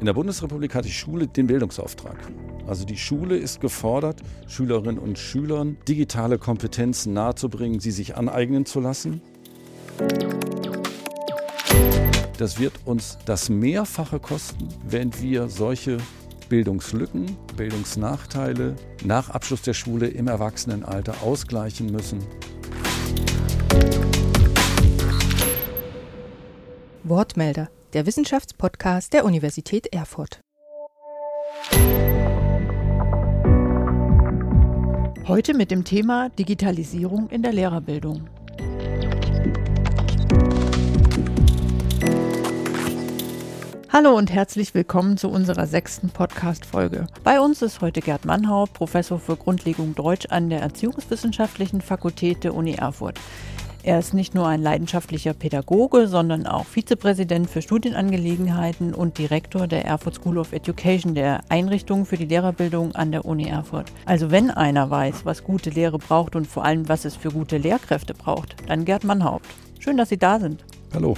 In der Bundesrepublik hat die Schule den Bildungsauftrag. Also die Schule ist gefordert, Schülerinnen und Schülern digitale Kompetenzen nahezubringen, sie sich aneignen zu lassen. Das wird uns das Mehrfache kosten, wenn wir solche Bildungslücken, Bildungsnachteile nach Abschluss der Schule im Erwachsenenalter ausgleichen müssen. Wortmelder, der Wissenschaftspodcast der Universität Erfurt. Heute mit dem Thema Digitalisierung in der Lehrerbildung. Hallo und herzlich willkommen zu unserer sechsten Podcast-Folge. Bei uns ist heute Gerd Mannhaupt, Professor für Grundlegung Deutsch an der Erziehungswissenschaftlichen Fakultät der Uni Erfurt. Er ist nicht nur ein leidenschaftlicher Pädagoge, sondern auch Vizepräsident für Studienangelegenheiten und Direktor der Erfurt School of Education, der Einrichtung für die Lehrerbildung an der Uni Erfurt. Also wenn einer weiß, was gute Lehre braucht und vor allem, was es für gute Lehrkräfte braucht, dann Gerd Mannhaupt. Schön, dass Sie da sind. Hallo.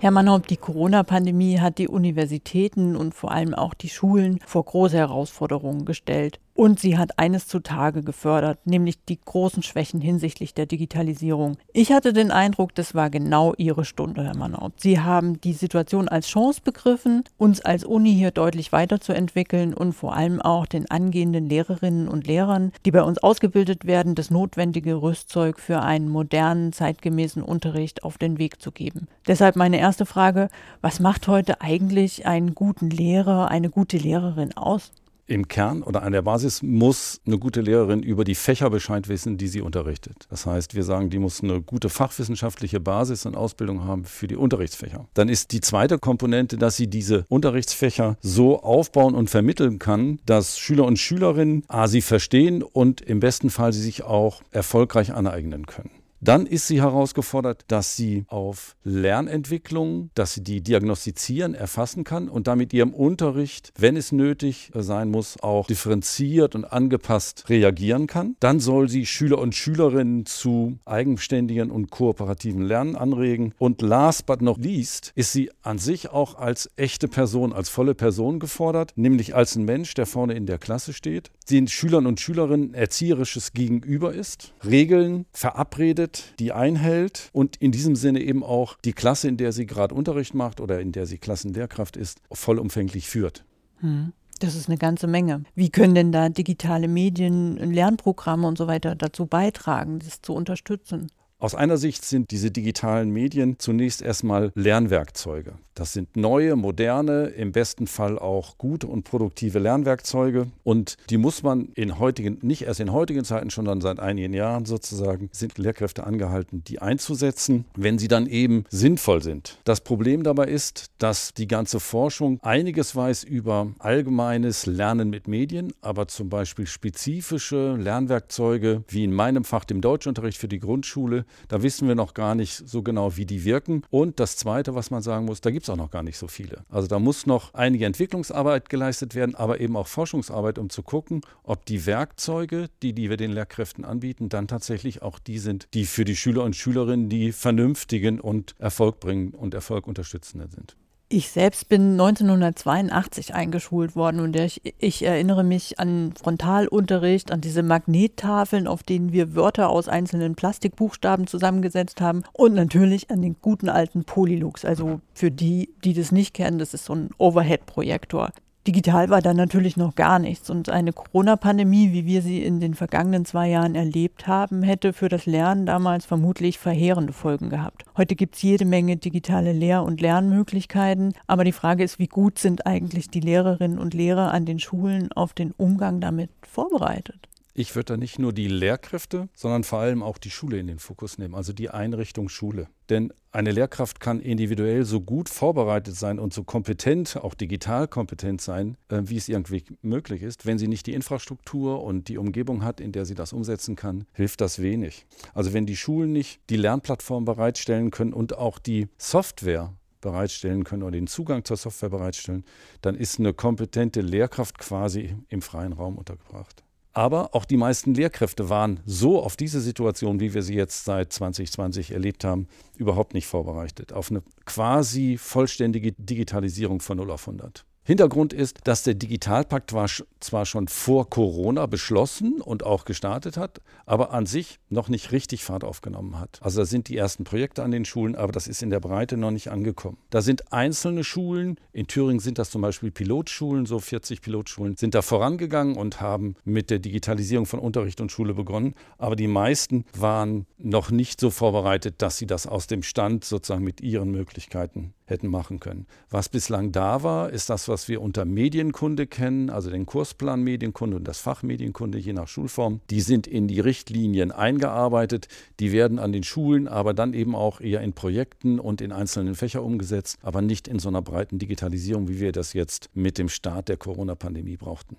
Herr Mannhaupt, die Corona-Pandemie hat die Universitäten und vor allem auch die Schulen vor große Herausforderungen gestellt. Und sie hat eines zutage gefördert, nämlich die großen Schwächen hinsichtlich der Digitalisierung. Ich hatte den Eindruck, das war genau Ihre Stunde, Herr Mannhaupt. Sie haben die Situation als Chance begriffen, uns als Uni hier deutlich weiterzuentwickeln und vor allem auch den angehenden Lehrerinnen und Lehrern, die bei uns ausgebildet werden, das notwendige Rüstzeug für einen modernen, zeitgemäßen Unterricht auf den Weg zu geben. Deshalb meine erste Frage, was macht heute eigentlich einen guten Lehrer, eine gute Lehrerin aus? Im Kern oder an der Basis muss eine gute Lehrerin über die Fächer Bescheid wissen, die sie unterrichtet. Das heißt, wir sagen, die muss eine gute fachwissenschaftliche Basis und Ausbildung haben für die Unterrichtsfächer. Dann ist die zweite Komponente, dass sie diese Unterrichtsfächer so aufbauen und vermitteln kann, dass Schüler und Schülerinnen A, sie verstehen und im besten Fall sie sich auch erfolgreich aneignen können. Dann ist sie herausgefordert, dass sie auf Lernentwicklung, dass sie die diagnostizieren, erfassen kann und damit ihrem Unterricht, wenn es nötig sein muss, auch differenziert und angepasst reagieren kann. Dann soll sie Schüler und Schülerinnen zu eigenständigen und kooperativen Lernen anregen. Und last but not least ist sie an sich auch als echte Person, als volle Person gefordert, nämlich als ein Mensch, der vorne in der Klasse steht, den Schülern und Schülerinnen erzieherisches Gegenüber ist, Regeln verabredet, die einhält und in diesem Sinne eben auch die Klasse, in der sie gerade Unterricht macht oder in der sie Klassenlehrkraft ist, vollumfänglich führt. Hm. Das ist eine ganze Menge. Wie können denn da digitale Medien, Lernprogramme und so weiter dazu beitragen, das zu unterstützen? Aus einer Sicht sind diese digitalen Medien zunächst erstmal Lernwerkzeuge. Das sind neue, moderne, im besten Fall auch gute und produktive Lernwerkzeuge. Und die muss man in heutigen, nicht erst in heutigen Zeiten, schon seit einigen Jahren sozusagen, sind Lehrkräfte angehalten, die einzusetzen, wenn sie dann eben sinnvoll sind. Das Problem dabei ist, dass die ganze Forschung einiges weiß über allgemeines Lernen mit Medien, aber zum Beispiel spezifische Lernwerkzeuge, wie in meinem Fach, dem Deutschunterricht für die Grundschule, da wissen wir noch gar nicht so genau, wie die wirken. Und das Zweite, was man sagen muss, da gibt es auch noch gar nicht so viele. Also da muss noch einige Entwicklungsarbeit geleistet werden, aber eben auch Forschungsarbeit, um zu gucken, ob die Werkzeuge, die, die wir den Lehrkräften anbieten, dann tatsächlich auch die sind, die für die Schüler und Schülerinnen die vernünftigen und Erfolg bringen und Erfolg unterstützenden sind. Ich selbst bin 1982 eingeschult worden und ich, ich, erinnere mich an Frontalunterricht, an diese Magnettafeln, auf denen wir Wörter aus einzelnen Plastikbuchstaben zusammengesetzt haben und natürlich an den guten alten Polylux. Also für die, die das nicht kennen, das ist so ein Overhead-Projektor. Digital war da natürlich noch gar nichts und eine Corona-Pandemie, wie wir sie in den vergangenen zwei Jahren erlebt haben, hätte für das Lernen damals vermutlich verheerende Folgen gehabt. Heute gibt es jede Menge digitale Lehr- und Lernmöglichkeiten, aber die Frage ist, wie gut sind eigentlich die Lehrerinnen und Lehrer an den Schulen auf den Umgang damit vorbereitet? Ich würde da nicht nur die Lehrkräfte, sondern vor allem auch die Schule in den Fokus nehmen, also die Einrichtung Schule. Denn eine Lehrkraft kann individuell so gut vorbereitet sein und so kompetent, auch digital kompetent sein, äh, wie es irgendwie möglich ist. Wenn sie nicht die Infrastruktur und die Umgebung hat, in der sie das umsetzen kann, hilft das wenig. Also wenn die Schulen nicht die Lernplattform bereitstellen können und auch die Software bereitstellen können oder den Zugang zur Software bereitstellen, dann ist eine kompetente Lehrkraft quasi im freien Raum untergebracht. Aber auch die meisten Lehrkräfte waren so auf diese Situation, wie wir sie jetzt seit 2020 erlebt haben, überhaupt nicht vorbereitet. Auf eine quasi vollständige Digitalisierung von 0 auf 100. Hintergrund ist, dass der Digitalpakt war zwar schon vor Corona beschlossen und auch gestartet hat, aber an sich noch nicht richtig Fahrt aufgenommen hat. Also da sind die ersten Projekte an den Schulen, aber das ist in der Breite noch nicht angekommen. Da sind einzelne Schulen, in Thüringen sind das zum Beispiel Pilotschulen, so 40 Pilotschulen, sind da vorangegangen und haben mit der Digitalisierung von Unterricht und Schule begonnen, aber die meisten waren noch nicht so vorbereitet, dass sie das aus dem Stand sozusagen mit ihren Möglichkeiten hätten machen können. Was bislang da war, ist das, was wir unter Medienkunde kennen, also den Kursplan Medienkunde und das Fach Medienkunde je nach Schulform. Die sind in die Richtlinien eingearbeitet, die werden an den Schulen, aber dann eben auch eher in Projekten und in einzelnen Fächern umgesetzt, aber nicht in so einer breiten Digitalisierung, wie wir das jetzt mit dem Start der Corona-Pandemie brauchten.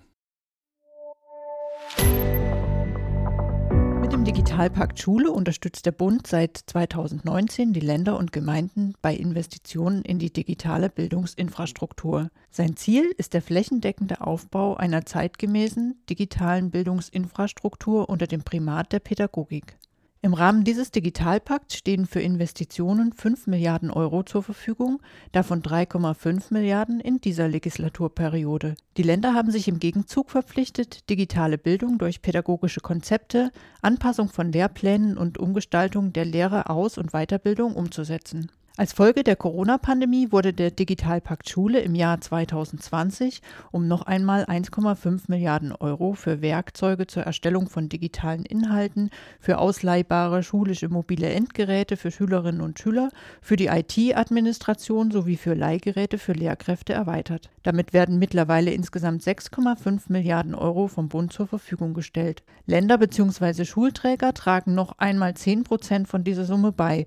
Mit dem Digitalpakt Schule unterstützt der Bund seit 2019 die Länder und Gemeinden bei Investitionen in die digitale Bildungsinfrastruktur. Sein Ziel ist der flächendeckende Aufbau einer zeitgemäßen digitalen Bildungsinfrastruktur unter dem Primat der Pädagogik. Im Rahmen dieses Digitalpakts stehen für Investitionen 5 Milliarden Euro zur Verfügung, davon 3,5 Milliarden in dieser Legislaturperiode. Die Länder haben sich im Gegenzug verpflichtet, digitale Bildung durch pädagogische Konzepte, Anpassung von Lehrplänen und Umgestaltung der Lehre Aus- und Weiterbildung umzusetzen. Als Folge der Corona-Pandemie wurde der Digitalpakt Schule im Jahr 2020 um noch einmal 1,5 Milliarden Euro für Werkzeuge zur Erstellung von digitalen Inhalten, für ausleihbare schulische mobile Endgeräte für Schülerinnen und Schüler, für die IT-Administration sowie für Leihgeräte für Lehrkräfte erweitert. Damit werden mittlerweile insgesamt 6,5 Milliarden Euro vom Bund zur Verfügung gestellt. Länder bzw. Schulträger tragen noch einmal 10 Prozent von dieser Summe bei.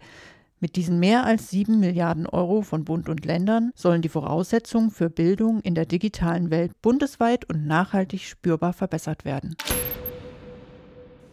Mit diesen mehr als sieben Milliarden Euro von Bund und Ländern sollen die Voraussetzungen für Bildung in der digitalen Welt bundesweit und nachhaltig spürbar verbessert werden.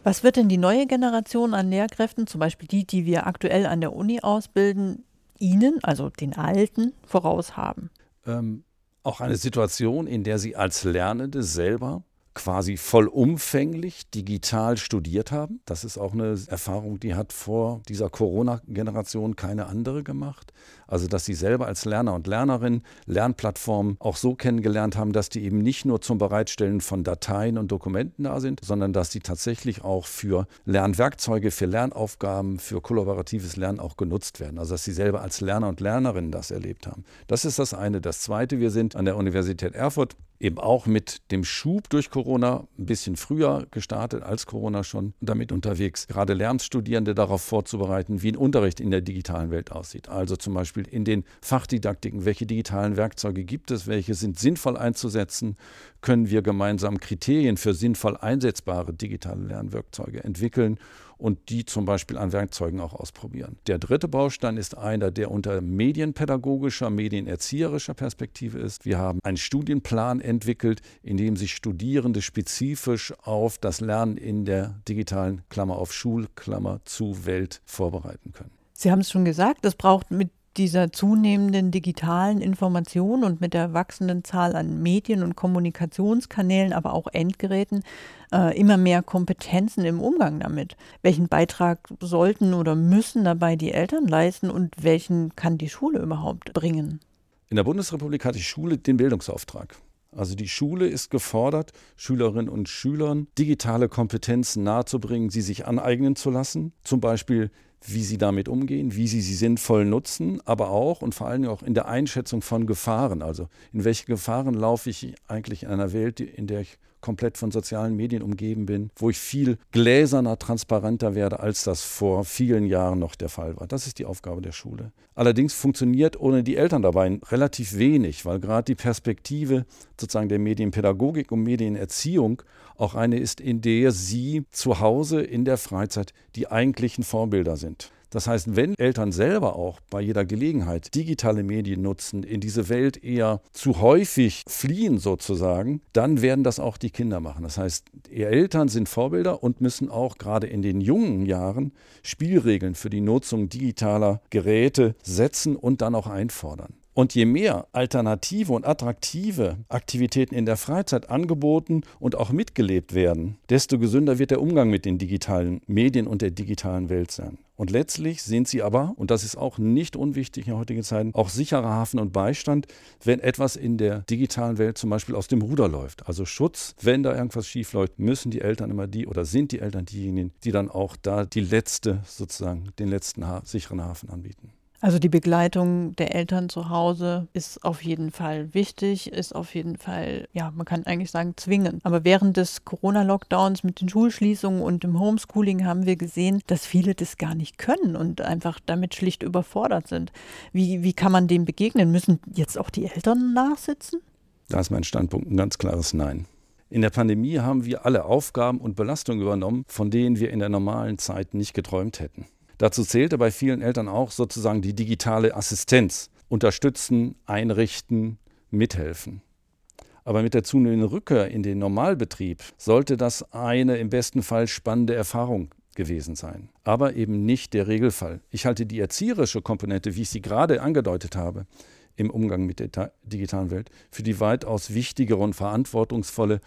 Was wird denn die neue Generation an Lehrkräften, zum Beispiel die, die wir aktuell an der Uni ausbilden, Ihnen, also den Alten, voraushaben? Ähm, auch eine Situation, in der Sie als Lernende selber quasi vollumfänglich digital studiert haben. Das ist auch eine Erfahrung, die hat vor dieser Corona-Generation keine andere gemacht. Also, dass sie selber als Lerner und Lernerin Lernplattformen auch so kennengelernt haben, dass die eben nicht nur zum Bereitstellen von Dateien und Dokumenten da sind, sondern dass die tatsächlich auch für Lernwerkzeuge, für Lernaufgaben, für kollaboratives Lernen auch genutzt werden. Also, dass sie selber als Lerner und Lernerin das erlebt haben. Das ist das eine. Das zweite, wir sind an der Universität Erfurt eben auch mit dem Schub durch Corona ein bisschen früher gestartet als Corona schon damit unterwegs, gerade Lernstudierende darauf vorzubereiten, wie ein Unterricht in der digitalen Welt aussieht. Also zum Beispiel in den Fachdidaktiken, welche digitalen Werkzeuge gibt es, welche sind sinnvoll einzusetzen, können wir gemeinsam Kriterien für sinnvoll einsetzbare digitale Lernwerkzeuge entwickeln und die zum Beispiel an Werkzeugen auch ausprobieren. Der dritte Baustein ist einer, der unter medienpädagogischer, medienerzieherischer Perspektive ist. Wir haben einen Studienplan entwickelt, in dem sich Studierende spezifisch auf das Lernen in der digitalen Klammer auf Schulklammer zu Welt vorbereiten können. Sie haben es schon gesagt, es braucht mit dieser zunehmenden digitalen Information und mit der wachsenden Zahl an Medien und Kommunikationskanälen, aber auch Endgeräten, äh, immer mehr Kompetenzen im Umgang damit. Welchen Beitrag sollten oder müssen dabei die Eltern leisten und welchen kann die Schule überhaupt bringen? In der Bundesrepublik hat die Schule den Bildungsauftrag. Also die Schule ist gefordert, Schülerinnen und Schülern digitale Kompetenzen nahezubringen, sie sich aneignen zu lassen. Zum Beispiel wie sie damit umgehen, wie sie sie sinnvoll nutzen, aber auch und vor allem auch in der Einschätzung von Gefahren. Also in welche Gefahren laufe ich eigentlich in einer Welt, in der ich komplett von sozialen Medien umgeben bin, wo ich viel gläserner, transparenter werde, als das vor vielen Jahren noch der Fall war. Das ist die Aufgabe der Schule. Allerdings funktioniert ohne die Eltern dabei relativ wenig, weil gerade die Perspektive sozusagen der Medienpädagogik und Medienerziehung auch eine ist, in der sie zu Hause in der Freizeit die eigentlichen Vorbilder sind. Das heißt, wenn Eltern selber auch bei jeder Gelegenheit digitale Medien nutzen, in diese Welt eher zu häufig fliehen sozusagen, dann werden das auch die Kinder machen. Das heißt, ihr Eltern sind Vorbilder und müssen auch gerade in den jungen Jahren Spielregeln für die Nutzung digitaler Geräte setzen und dann auch einfordern. Und je mehr alternative und attraktive Aktivitäten in der Freizeit angeboten und auch mitgelebt werden, desto gesünder wird der Umgang mit den digitalen Medien und der digitalen Welt sein. Und letztlich sind sie aber, und das ist auch nicht unwichtig in heutigen Zeiten, auch sicherer Hafen und Beistand, wenn etwas in der digitalen Welt zum Beispiel aus dem Ruder läuft. Also Schutz, wenn da irgendwas schief läuft, müssen die Eltern immer die oder sind die Eltern diejenigen, die dann auch da die letzte, sozusagen, den letzten ha sicheren Hafen anbieten. Also die Begleitung der Eltern zu Hause ist auf jeden Fall wichtig, ist auf jeden Fall, ja, man kann eigentlich sagen, zwingend. Aber während des Corona-Lockdowns mit den Schulschließungen und dem Homeschooling haben wir gesehen, dass viele das gar nicht können und einfach damit schlicht überfordert sind. Wie, wie kann man dem begegnen? Müssen jetzt auch die Eltern nachsitzen? Da ist mein Standpunkt ein ganz klares Nein. In der Pandemie haben wir alle Aufgaben und Belastungen übernommen, von denen wir in der normalen Zeit nicht geträumt hätten. Dazu zählte bei vielen Eltern auch sozusagen die digitale Assistenz. Unterstützen, einrichten, mithelfen. Aber mit der zunehmenden Rückkehr in den Normalbetrieb sollte das eine im besten Fall spannende Erfahrung gewesen sein. Aber eben nicht der Regelfall. Ich halte die erzieherische Komponente, wie ich sie gerade angedeutet habe, im Umgang mit der digitalen Welt für die weitaus wichtigere und verantwortungsvolle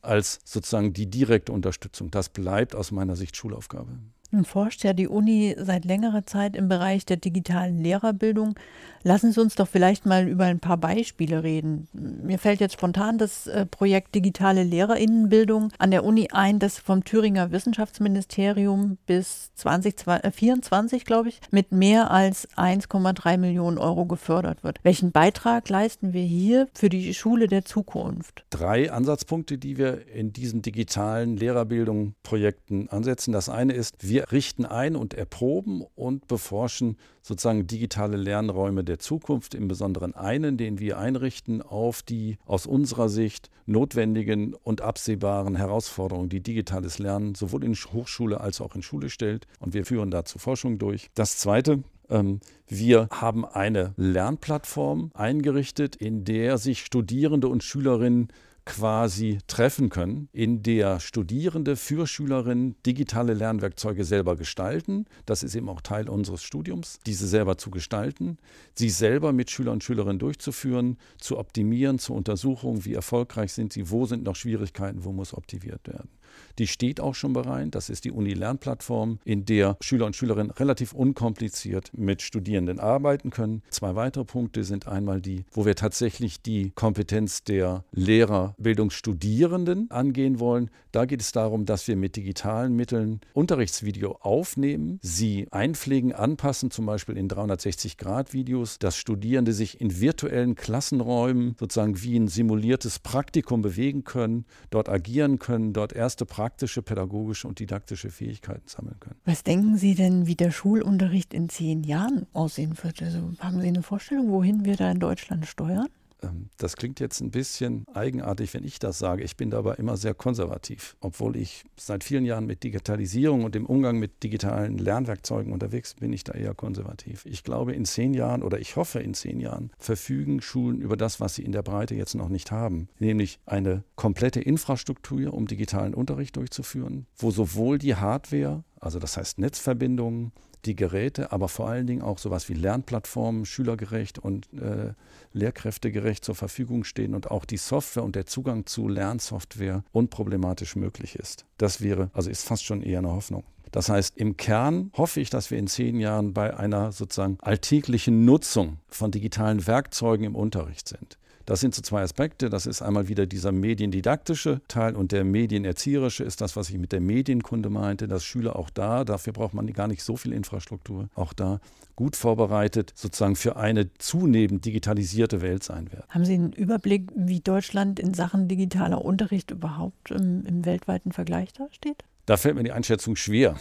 als sozusagen die direkte Unterstützung. Das bleibt aus meiner Sicht Schulaufgabe. Nun forscht ja die Uni seit längerer Zeit im Bereich der digitalen Lehrerbildung. Lassen Sie uns doch vielleicht mal über ein paar Beispiele reden. Mir fällt jetzt spontan das äh, Projekt Digitale Lehrerinnenbildung an der Uni ein, das vom Thüringer Wissenschaftsministerium bis 2024, glaube ich, mit mehr als 1,3 Millionen Euro gefördert wird. Welchen Beitrag leisten wir hier für die Schule der Zukunft? Drei Ansatzpunkte, die wir in diesen digitalen Lehrerbildungsprojekten ansetzen. Das eine ist, wir richten ein und erproben und beforschen sozusagen digitale Lernräume der Zukunft, im Besonderen einen, den wir einrichten auf die aus unserer Sicht notwendigen und absehbaren Herausforderungen, die digitales Lernen sowohl in Hochschule als auch in Schule stellt. Und wir führen dazu Forschung durch. Das Zweite, ähm, wir haben eine Lernplattform eingerichtet, in der sich Studierende und Schülerinnen quasi treffen können, in der Studierende für Schülerinnen digitale Lernwerkzeuge selber gestalten. Das ist eben auch Teil unseres Studiums, diese selber zu gestalten, sie selber mit Schülern und Schülerinnen durchzuführen, zu optimieren, zu untersuchen, wie erfolgreich sind sie, wo sind noch Schwierigkeiten, wo muss optimiert werden. Die steht auch schon bereit. Das ist die Uni-Lernplattform, in der Schüler und Schülerinnen relativ unkompliziert mit Studierenden arbeiten können. Zwei weitere Punkte sind einmal die, wo wir tatsächlich die Kompetenz der Lehrerbildungsstudierenden angehen wollen. Da geht es darum, dass wir mit digitalen Mitteln Unterrichtsvideo aufnehmen, sie einpflegen, anpassen, zum Beispiel in 360-Grad-Videos, dass Studierende sich in virtuellen Klassenräumen sozusagen wie ein simuliertes Praktikum bewegen können, dort agieren können, dort erste praktische, pädagogische und didaktische Fähigkeiten sammeln können. Was denken Sie denn, wie der Schulunterricht in zehn Jahren aussehen wird? Also haben Sie eine Vorstellung, wohin wir da in Deutschland steuern? Ähm, das klingt jetzt ein bisschen eigenartig, wenn ich das sage. Ich bin dabei immer sehr konservativ, obwohl ich seit vielen Jahren mit Digitalisierung und dem Umgang mit digitalen Lernwerkzeugen unterwegs bin, ich da eher konservativ. Ich glaube, in zehn Jahren oder ich hoffe, in zehn Jahren verfügen Schulen über das, was sie in der Breite jetzt noch nicht haben, nämlich eine komplette Infrastruktur, um digitalen Unterricht durchzuführen, wo sowohl die Hardware, also das heißt Netzverbindungen, die Geräte, aber vor allen Dingen auch sowas wie Lernplattformen schülergerecht und äh, lehrkräftegerecht zur Verfügung stehen und auch die Software und der Zugang zu Lernsoftware unproblematisch möglich ist. Das wäre, also ist fast schon eher eine Hoffnung. Das heißt, im Kern hoffe ich, dass wir in zehn Jahren bei einer sozusagen alltäglichen Nutzung von digitalen Werkzeugen im Unterricht sind. Das sind so zwei Aspekte. Das ist einmal wieder dieser mediendidaktische Teil und der medienerzieherische ist das, was ich mit der Medienkunde meinte, dass Schüler auch da, dafür braucht man gar nicht so viel Infrastruktur, auch da gut vorbereitet sozusagen für eine zunehmend digitalisierte Welt sein werden. Haben Sie einen Überblick, wie Deutschland in Sachen digitaler Unterricht überhaupt im, im weltweiten Vergleich da steht? Da fällt mir die Einschätzung schwer.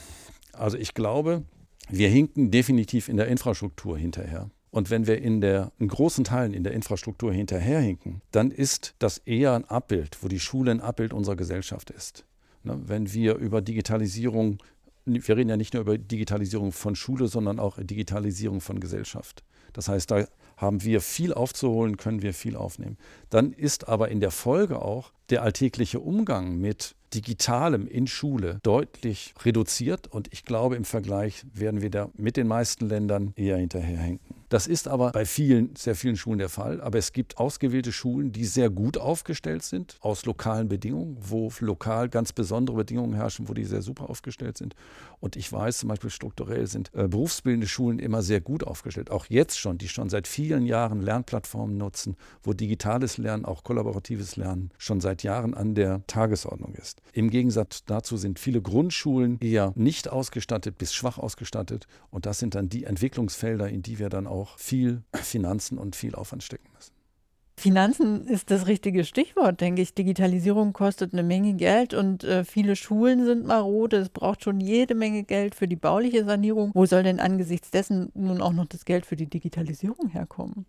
Also ich glaube, wir hinken definitiv in der Infrastruktur hinterher. Und wenn wir in, der, in großen Teilen in der Infrastruktur hinterherhinken, dann ist das eher ein Abbild, wo die Schule ein Abbild unserer Gesellschaft ist. Ne, wenn wir über Digitalisierung, wir reden ja nicht nur über Digitalisierung von Schule, sondern auch Digitalisierung von Gesellschaft. Das heißt, da haben wir viel aufzuholen, können wir viel aufnehmen. Dann ist aber in der Folge auch der alltägliche Umgang mit Digitalem in Schule deutlich reduziert und ich glaube, im Vergleich werden wir da mit den meisten Ländern eher hinterherhinken. Das ist aber bei vielen, sehr vielen Schulen der Fall. Aber es gibt ausgewählte Schulen, die sehr gut aufgestellt sind, aus lokalen Bedingungen, wo lokal ganz besondere Bedingungen herrschen, wo die sehr super aufgestellt sind. Und ich weiß zum Beispiel strukturell sind äh, berufsbildende Schulen immer sehr gut aufgestellt. Auch jetzt schon, die schon seit vielen Jahren Lernplattformen nutzen, wo digitales Lernen, auch kollaboratives Lernen schon seit Jahren an der Tagesordnung ist. Im Gegensatz dazu sind viele Grundschulen eher nicht ausgestattet bis schwach ausgestattet. Und das sind dann die Entwicklungsfelder, in die wir dann auch viel Finanzen und viel Aufwand stecken müssen. Finanzen ist das richtige Stichwort, denke ich. Digitalisierung kostet eine Menge Geld und äh, viele Schulen sind marode. Es braucht schon jede Menge Geld für die bauliche Sanierung. Wo soll denn angesichts dessen nun auch noch das Geld für die Digitalisierung herkommen?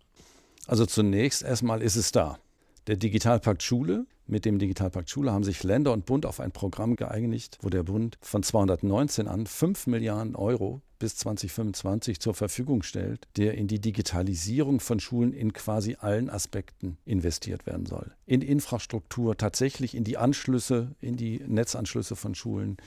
Also zunächst erstmal ist es da. Der Digitalpakt Schule. Mit dem Digitalpakt Schule haben sich Länder und Bund auf ein Programm geeinigt, wo der Bund von 219 an 5 Milliarden Euro bis 2025 zur Verfügung stellt, der in die Digitalisierung von Schulen in quasi allen Aspekten investiert werden soll. In Infrastruktur, tatsächlich in die Anschlüsse, in die Netzanschlüsse von Schulen,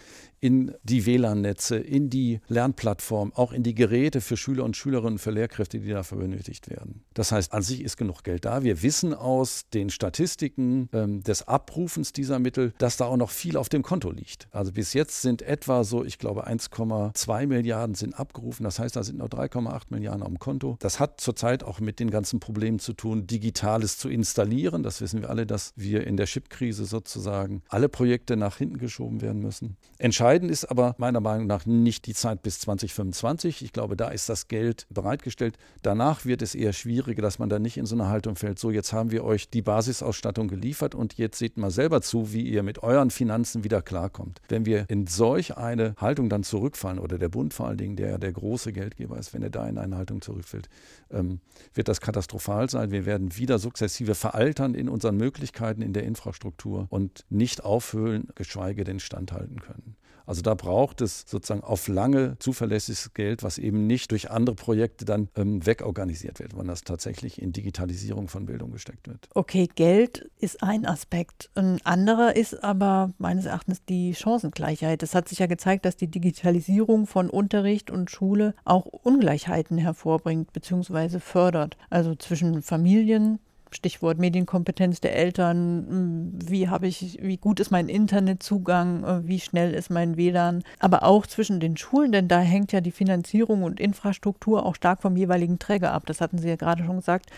in die WLAN-Netze, in die Lernplattform, auch in die Geräte für Schüler und Schülerinnen, für Lehrkräfte, die dafür benötigt werden. Das heißt, an sich ist genug Geld da. Wir wissen aus den Statistiken ähm, des Abrufens dieser Mittel, dass da auch noch viel auf dem Konto liegt. Also bis jetzt sind etwa so, ich glaube, 1,2 Milliarden sind sind abgerufen. Das heißt, da sind noch 3,8 Milliarden am Konto. Das hat zurzeit auch mit den ganzen Problemen zu tun, Digitales zu installieren. Das wissen wir alle, dass wir in der Chip-Krise sozusagen alle Projekte nach hinten geschoben werden müssen. Entscheidend ist aber meiner Meinung nach nicht die Zeit bis 2025. Ich glaube, da ist das Geld bereitgestellt. Danach wird es eher schwieriger, dass man da nicht in so eine Haltung fällt. So, jetzt haben wir euch die Basisausstattung geliefert und jetzt seht mal selber zu, wie ihr mit euren Finanzen wieder klarkommt. Wenn wir in solch eine Haltung dann zurückfallen oder der Bund vor allen Dingen, der der große Geldgeber ist, wenn er da in eine Haltung zurückfällt, ähm, wird das katastrophal sein. Wir werden wieder sukzessive veraltern in unseren Möglichkeiten in der Infrastruktur und nicht aufhöhlen, geschweige denn standhalten können. Also da braucht es sozusagen auf lange zuverlässiges Geld, was eben nicht durch andere Projekte dann ähm, wegorganisiert wird, sondern das tatsächlich in Digitalisierung von Bildung gesteckt wird. Okay, Geld ist ein Aspekt. Ein anderer ist aber meines Erachtens die Chancengleichheit. Es hat sich ja gezeigt, dass die Digitalisierung von Unterricht und Schule auch Ungleichheiten hervorbringt bzw. fördert. Also zwischen Familien, Stichwort Medienkompetenz der Eltern, hm, wie habe ich, wie gut ist mein Internetzugang, äh, wie schnell ist mein WLAN, aber auch zwischen den Schulen, denn da hängt ja die Finanzierung und Infrastruktur auch stark vom jeweiligen Träger ab. Das hatten Sie ja gerade schon gesagt.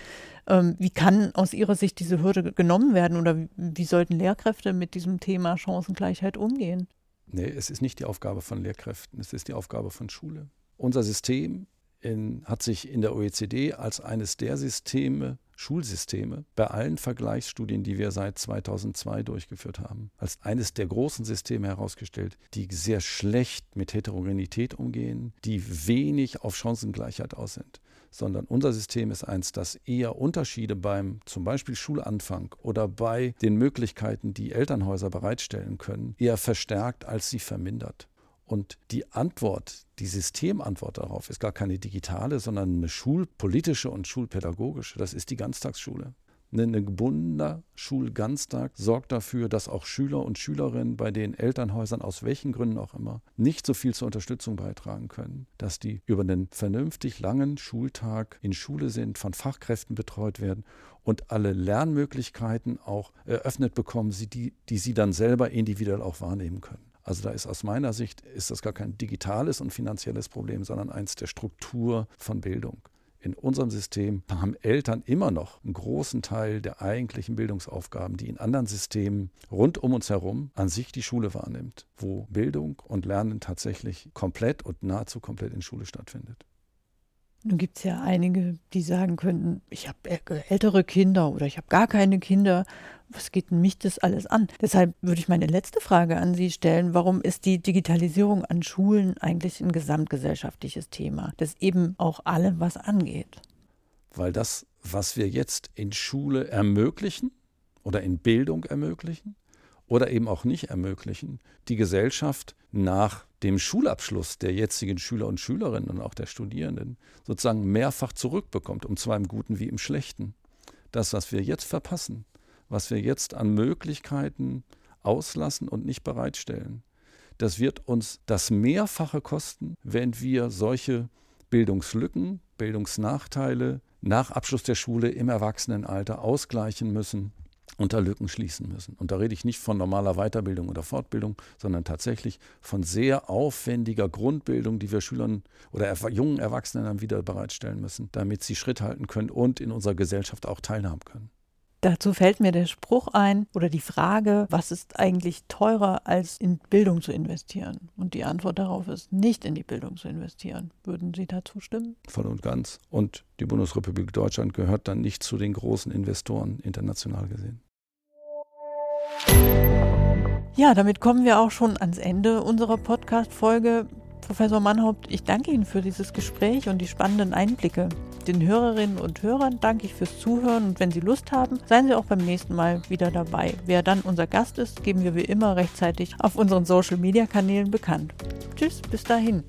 Ähm, wie kann aus Ihrer Sicht diese Hürde genommen werden oder wie sollten Lehrkräfte mit diesem Thema Chancengleichheit umgehen? Nee, es ist nicht die Aufgabe von Lehrkräften, es ist die Aufgabe von Schule. Unser System in, hat sich in der OECD als eines der Systeme Schulsysteme bei allen Vergleichsstudien, die wir seit 2002 durchgeführt haben, als eines der großen Systeme herausgestellt, die sehr schlecht mit Heterogenität umgehen, die wenig auf Chancengleichheit aus sind sondern unser System ist eins, das eher Unterschiede beim zum Beispiel Schulanfang oder bei den Möglichkeiten, die Elternhäuser bereitstellen können, eher verstärkt, als sie vermindert. Und die Antwort, die Systemantwort darauf ist gar keine digitale, sondern eine schulpolitische und schulpädagogische. Das ist die Ganztagsschule. Ein gebundener Schulganztag sorgt dafür, dass auch Schüler und Schülerinnen bei den Elternhäusern aus welchen Gründen auch immer nicht so viel zur Unterstützung beitragen können, dass die über einen vernünftig langen Schultag in Schule sind, von Fachkräften betreut werden und alle Lernmöglichkeiten auch eröffnet bekommen, die, die sie dann selber individuell auch wahrnehmen können. Also da ist aus meiner Sicht ist das gar kein digitales und finanzielles Problem, sondern eins der Struktur von Bildung. In unserem System haben Eltern immer noch einen großen Teil der eigentlichen Bildungsaufgaben, die in anderen Systemen rund um uns herum an sich die Schule wahrnimmt, wo Bildung und Lernen tatsächlich komplett und nahezu komplett in Schule stattfindet. Nun gibt es ja einige, die sagen könnten, ich habe ältere Kinder oder ich habe gar keine Kinder. Was geht mich das alles an? Deshalb würde ich meine letzte Frage an Sie stellen. Warum ist die Digitalisierung an Schulen eigentlich ein gesamtgesellschaftliches Thema, das eben auch alle was angeht? Weil das, was wir jetzt in Schule ermöglichen oder in Bildung ermöglichen oder eben auch nicht ermöglichen, die Gesellschaft nach dem Schulabschluss der jetzigen Schüler und Schülerinnen und auch der Studierenden sozusagen mehrfach zurückbekommt, und zwar im Guten wie im Schlechten. Das, was wir jetzt verpassen, was wir jetzt an Möglichkeiten auslassen und nicht bereitstellen, das wird uns das Mehrfache kosten, wenn wir solche Bildungslücken, Bildungsnachteile nach Abschluss der Schule im Erwachsenenalter ausgleichen müssen und da Lücken schließen müssen. Und da rede ich nicht von normaler Weiterbildung oder Fortbildung, sondern tatsächlich von sehr aufwendiger Grundbildung, die wir Schülern oder jungen Erwachsenen dann wieder bereitstellen müssen, damit sie Schritt halten können und in unserer Gesellschaft auch teilhaben können. Dazu fällt mir der Spruch ein oder die Frage, was ist eigentlich teurer als in Bildung zu investieren? Und die Antwort darauf ist, nicht in die Bildung zu investieren. Würden Sie dazu stimmen? Voll und ganz. Und die Bundesrepublik Deutschland gehört dann nicht zu den großen Investoren international gesehen. Ja, damit kommen wir auch schon ans Ende unserer Podcast-Folge. Professor Mannhaupt, ich danke Ihnen für dieses Gespräch und die spannenden Einblicke. Den Hörerinnen und Hörern danke ich fürs Zuhören und wenn Sie Lust haben, seien Sie auch beim nächsten Mal wieder dabei. Wer dann unser Gast ist, geben wir wie immer rechtzeitig auf unseren Social-Media-Kanälen bekannt. Tschüss, bis dahin.